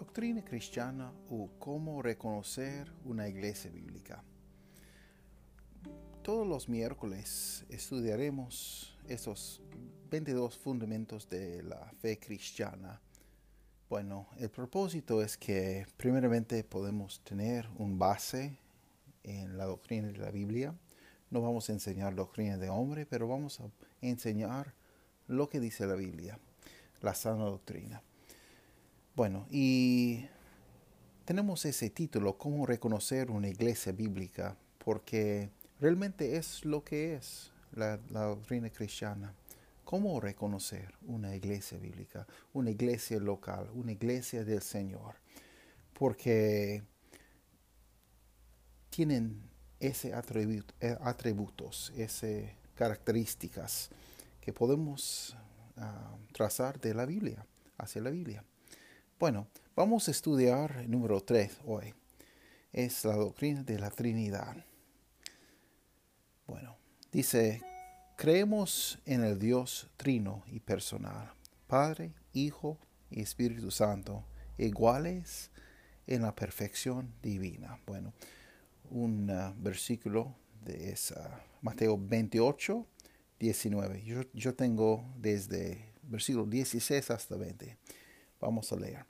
Doctrina cristiana o cómo reconocer una iglesia bíblica. Todos los miércoles estudiaremos esos 22 fundamentos de la fe cristiana. Bueno, el propósito es que primeramente podemos tener un base en la doctrina de la Biblia. No vamos a enseñar doctrina de hombre, pero vamos a enseñar lo que dice la Biblia, la sana doctrina. Bueno, y tenemos ese título, cómo reconocer una iglesia bíblica, porque realmente es lo que es la, doctrina cristiana. ¿Cómo reconocer una iglesia bíblica, una iglesia local, una iglesia del Señor? Porque tienen ese eh, atributos, esas características que podemos ah, trazar de la Biblia, hacia la Biblia. Bueno, vamos a estudiar el número 3 hoy. Es la doctrina de la Trinidad. Bueno, dice, creemos en el Dios trino y personal, Padre, Hijo y Espíritu Santo, iguales en la perfección divina. Bueno, un uh, versículo de esa, Mateo 28, 19. Yo, yo tengo desde versículo 16 hasta 20. Vamos a leer.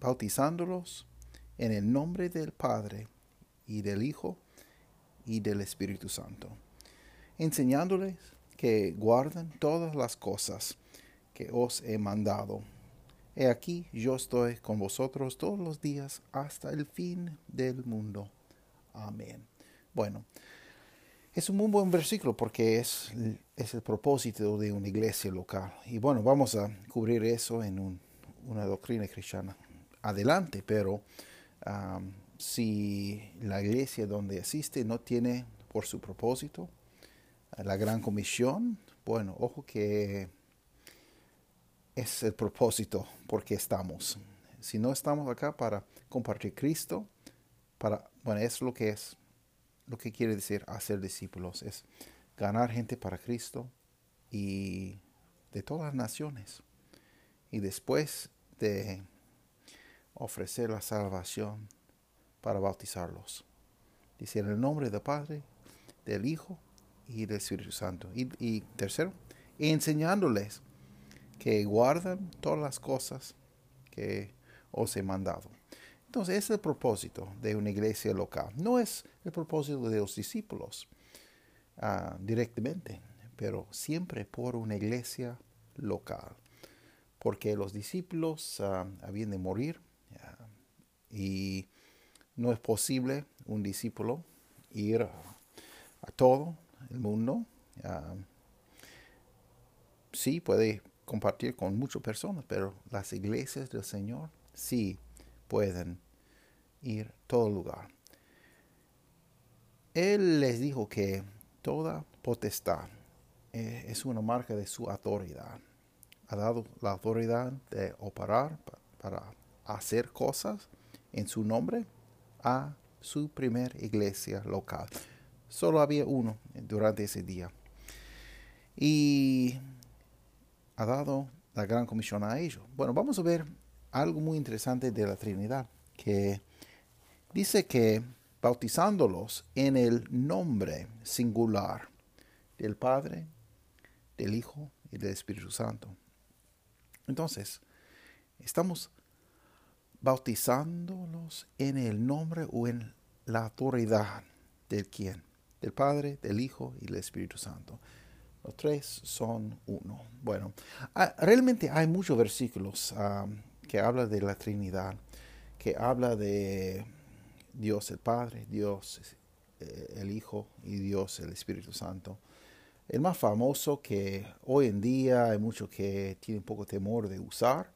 bautizándolos en el nombre del Padre y del Hijo y del Espíritu Santo, enseñándoles que guarden todas las cosas que os he mandado. He aquí yo estoy con vosotros todos los días hasta el fin del mundo. Amén. Bueno, es un muy buen versículo porque es, es el propósito de una iglesia local. Y bueno, vamos a cubrir eso en una doctrina cristiana adelante, pero si la iglesia donde asiste no tiene por su propósito la gran comisión, bueno, ojo que es el propósito porque estamos. Si no estamos acá para compartir Cristo, para, bueno, es lo que es lo que quiere decir hacer discípulos, es ganar gente para Cristo y de todas las naciones. Y después de ofrecer la salvación para bautizarlos. Dice en el nombre del Padre, del Hijo y del Espíritu Santo. Y, y tercero, enseñándoles que guardan todas las cosas que os he mandado. Entonces, ese es el propósito de una iglesia local. No es el propósito de los discípulos ah, directamente, pero siempre por una iglesia local. Porque los discípulos uh, habían de morir y no es posible un discípulo ir a, todo el mundo. sí, puede compartir con muchas personas, pero las iglesias del Señor sí pueden ir a todo lugar. Él les dijo que toda potestad eh, es una marca de su autoridad. Ha dado la autoridad de operar para hacer cosas en su nombre a su primer iglesia local. Solo había uno durante ese día. Y ha dado la gran comisión a ellos. Bueno, vamos a ver algo muy interesante de la Trinidad, que dice que bautizándolos en el nombre singular del Padre, del Hijo y del Espíritu Santo. Entonces, estamos bautizándolos en el nombre o en la autoridad del quién, del Padre, del Hijo y del Espíritu Santo. Los tres son uno. Bueno, ah, realmente hay muchos versículos ah, que hablan de la Trinidad, que habla de Dios el Padre, Dios eh, el Hijo y Dios el Espíritu Santo. El más famoso que hoy en día hay muchos que tienen poco temor de usar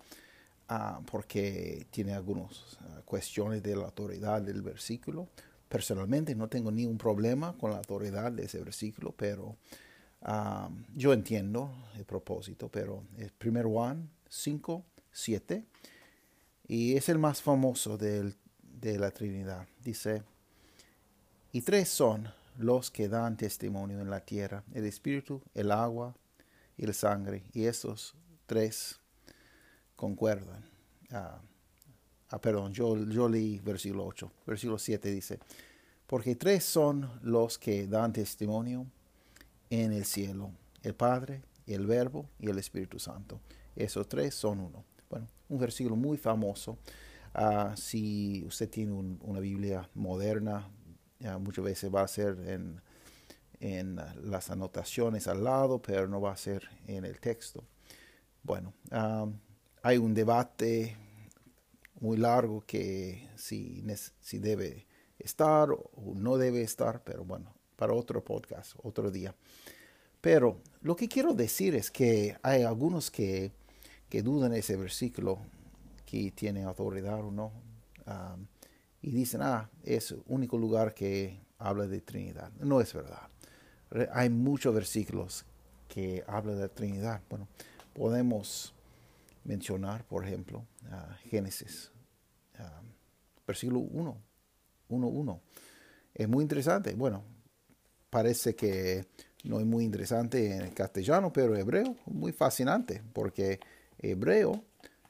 ah, porque tiene algunas cuestiones de la autoridad del versículo. Personalmente no tengo ningún problema con la autoridad de ese versículo, pero yo entiendo el propósito, pero es 1 Juan 5, 7, y es el más famoso de la Trinidad. Dice, y tres son los que dan testimonio en la tierra, el Espíritu, el agua y la sangre, y estos tres concuerdan. Ah, ah, perdón, yo, yo leí versículo 8. Versículo 7 dice, porque tres son los que dan testimonio en el cielo, el Padre, el Verbo y el Espíritu Santo. Esos tres son uno. Bueno, un versículo muy famoso. Ah, si usted tiene una Biblia moderna, muchas veces va a ser en, en, las anotaciones al lado, pero no va a ser en el texto. Bueno, ah, hay un debate muy largo que si, si debe estar o no debe estar, pero bueno, para otro podcast, otro día. Pero lo que quiero decir es que hay algunos que, que dudan ese versículo, que tiene autoridad o no, y dicen, ah, es el único lugar que habla de Trinidad. No es verdad. Hay muchos versículos que hablan de Trinidad. Bueno, podemos mencionar, por ejemplo, Génesis, versículo 1, 1, 1. Es muy interesante. Bueno, parece que no es muy interesante en el castellano, pero hebreo muy fascinante, porque hebreo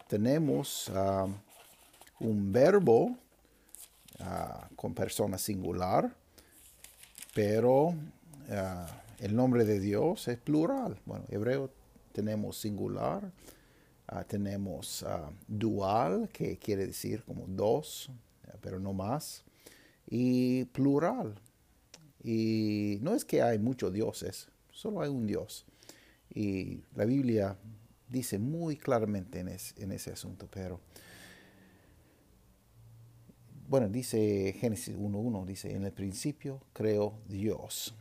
tenemos ah, un verbo ah, con persona singular, pero ah, el nombre de Dios es plural. Bueno, hebreo tenemos singular, tenemos dual, que quiere decir como dos, pero no más, y plural, y no es que hay muchos dioses, solo hay un Dios. Y la Biblia dice muy claramente en, en ese asunto, pero bueno, dice Génesis 1.1, dice, en el principio creó Dios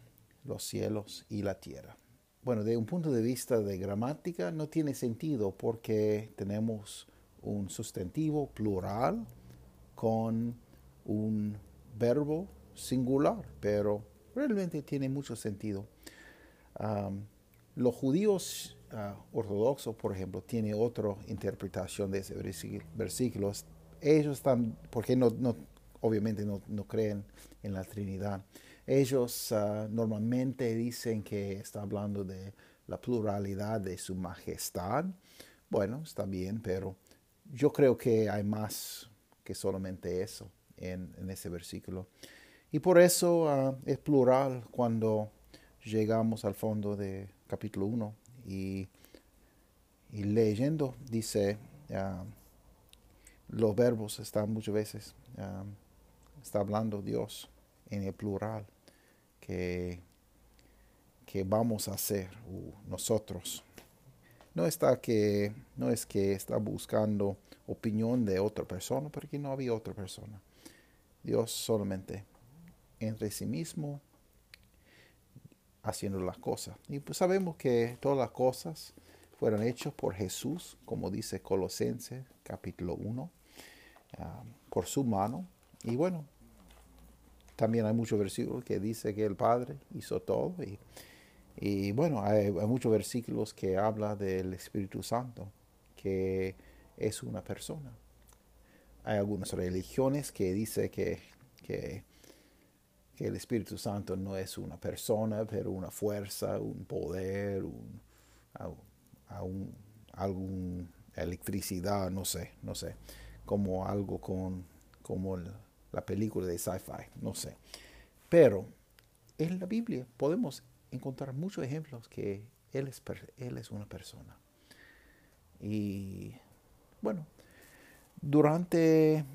los cielos y la tierra. Bueno, de un punto de vista de gramática no tiene sentido porque tenemos un sustantivo plural con un verbo singular, pero realmente tiene mucho sentido. los judíos ah, ortodoxos, por ejemplo, tienen otra interpretación de ese versículo. Ellos están, porque no, no obviamente no, no, creen en la Trinidad. Ellos ah, normalmente dicen que está hablando de la pluralidad de su majestad. Bueno, está bien, pero yo creo que hay más que solamente eso en, en ese versículo. Y por eso ah, es plural cuando llegamos al fondo de capítulo 1 y, leyendo dice, ah, los verbos están muchas veces, ah, está hablando Dios en el plural, que, que vamos a hacer nosotros. No, está que, no es que está buscando opinión de otra persona, porque no había otra persona. Dios solamente entre sí mismo haciendo las cosas. Y pues sabemos que todas las cosas fueron hechas por Jesús, como dice Colosenses capítulo 1, ah, por su mano. Y bueno, también hay muchos versículos que dice que el Padre hizo todo. Y, bueno, hay, muchos versículos que habla del Espíritu Santo, que es una persona. Hay algunas religiones que dice que, que el Espíritu Santo no es una persona, pero una fuerza, un poder, un, algún electricidad, no sé, no sé, como algo con, como la película de sci-fi, no sé. Pero en la Biblia podemos encontrar muchos ejemplos que Él es, él es una persona. Y bueno, durante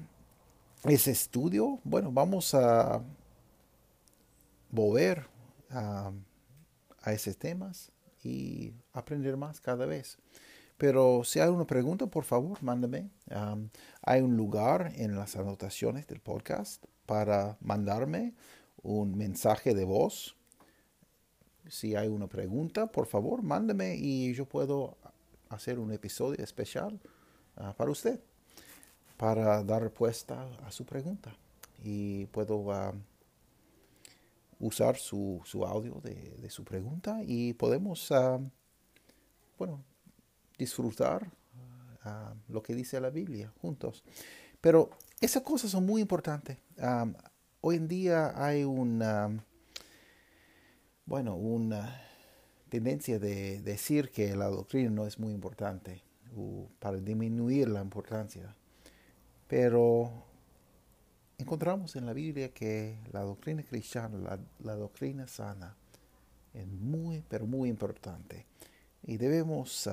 ese estudio, bueno, vamos a volver a, a esos temas y aprender más cada vez. Pero si hay una pregunta, por favor, mándame. hay un lugar en las anotaciones del podcast para mandarme un mensaje de voz. Si hay una pregunta, por favor, mándame y yo puedo hacer un episodio especial ah, para usted, para dar respuesta a su pregunta. Y puedo ah, usar su, audio de, su pregunta y podemos, ah, bueno, disfrutar lo que dice la Biblia juntos. Pero esas cosas son muy importantes. hoy en día hay una, bueno, una tendencia de decir que la doctrina no es muy importante para disminuir la importancia. Pero encontramos en la Biblia que la doctrina cristiana, la, doctrina sana, es muy, pero muy importante. Y debemos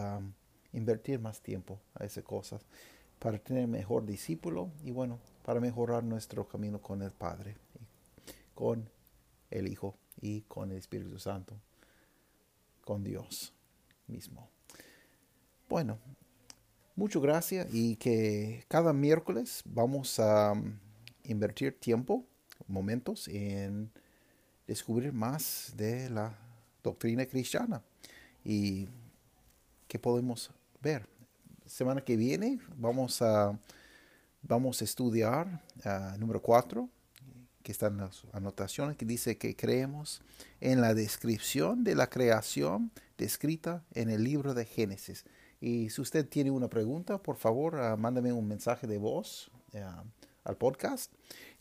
invertir más tiempo a esas cosas para tener mejor discípulo y bueno, para mejorar nuestro camino con el Padre, con el Hijo y con el Espíritu Santo, con Dios mismo. Bueno, muchas gracias y que cada miércoles vamos a um, invertir tiempo, momentos en descubrir más de la doctrina cristiana y que podemos ver semana que viene vamos a, vamos a estudiar uh, número 4, que está en las anotaciones, que dice que creemos en la descripción de la creación descrita en el libro de Génesis. Y si usted tiene una pregunta, por favor, uh, mándame un mensaje de voz uh, al podcast.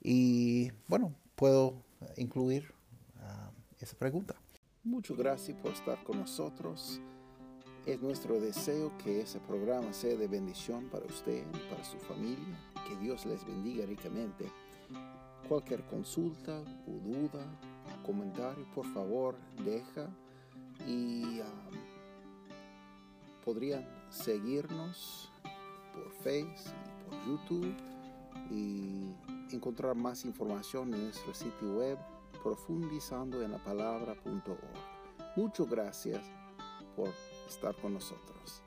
Y bueno, puedo incluir esa pregunta. Muchas gracias por estar con nosotros. Es nuestro deseo que ese programa sea de bendición para usted para su familia. Que Dios les bendiga ricamente. Cualquier consulta o duda, comentario, por favor, deja y um, podrían seguirnos por Facebook y por YouTube y encontrar más información en nuestro sitio web profundizando en la palabra.org. Muchas gracias por estar con nosotros.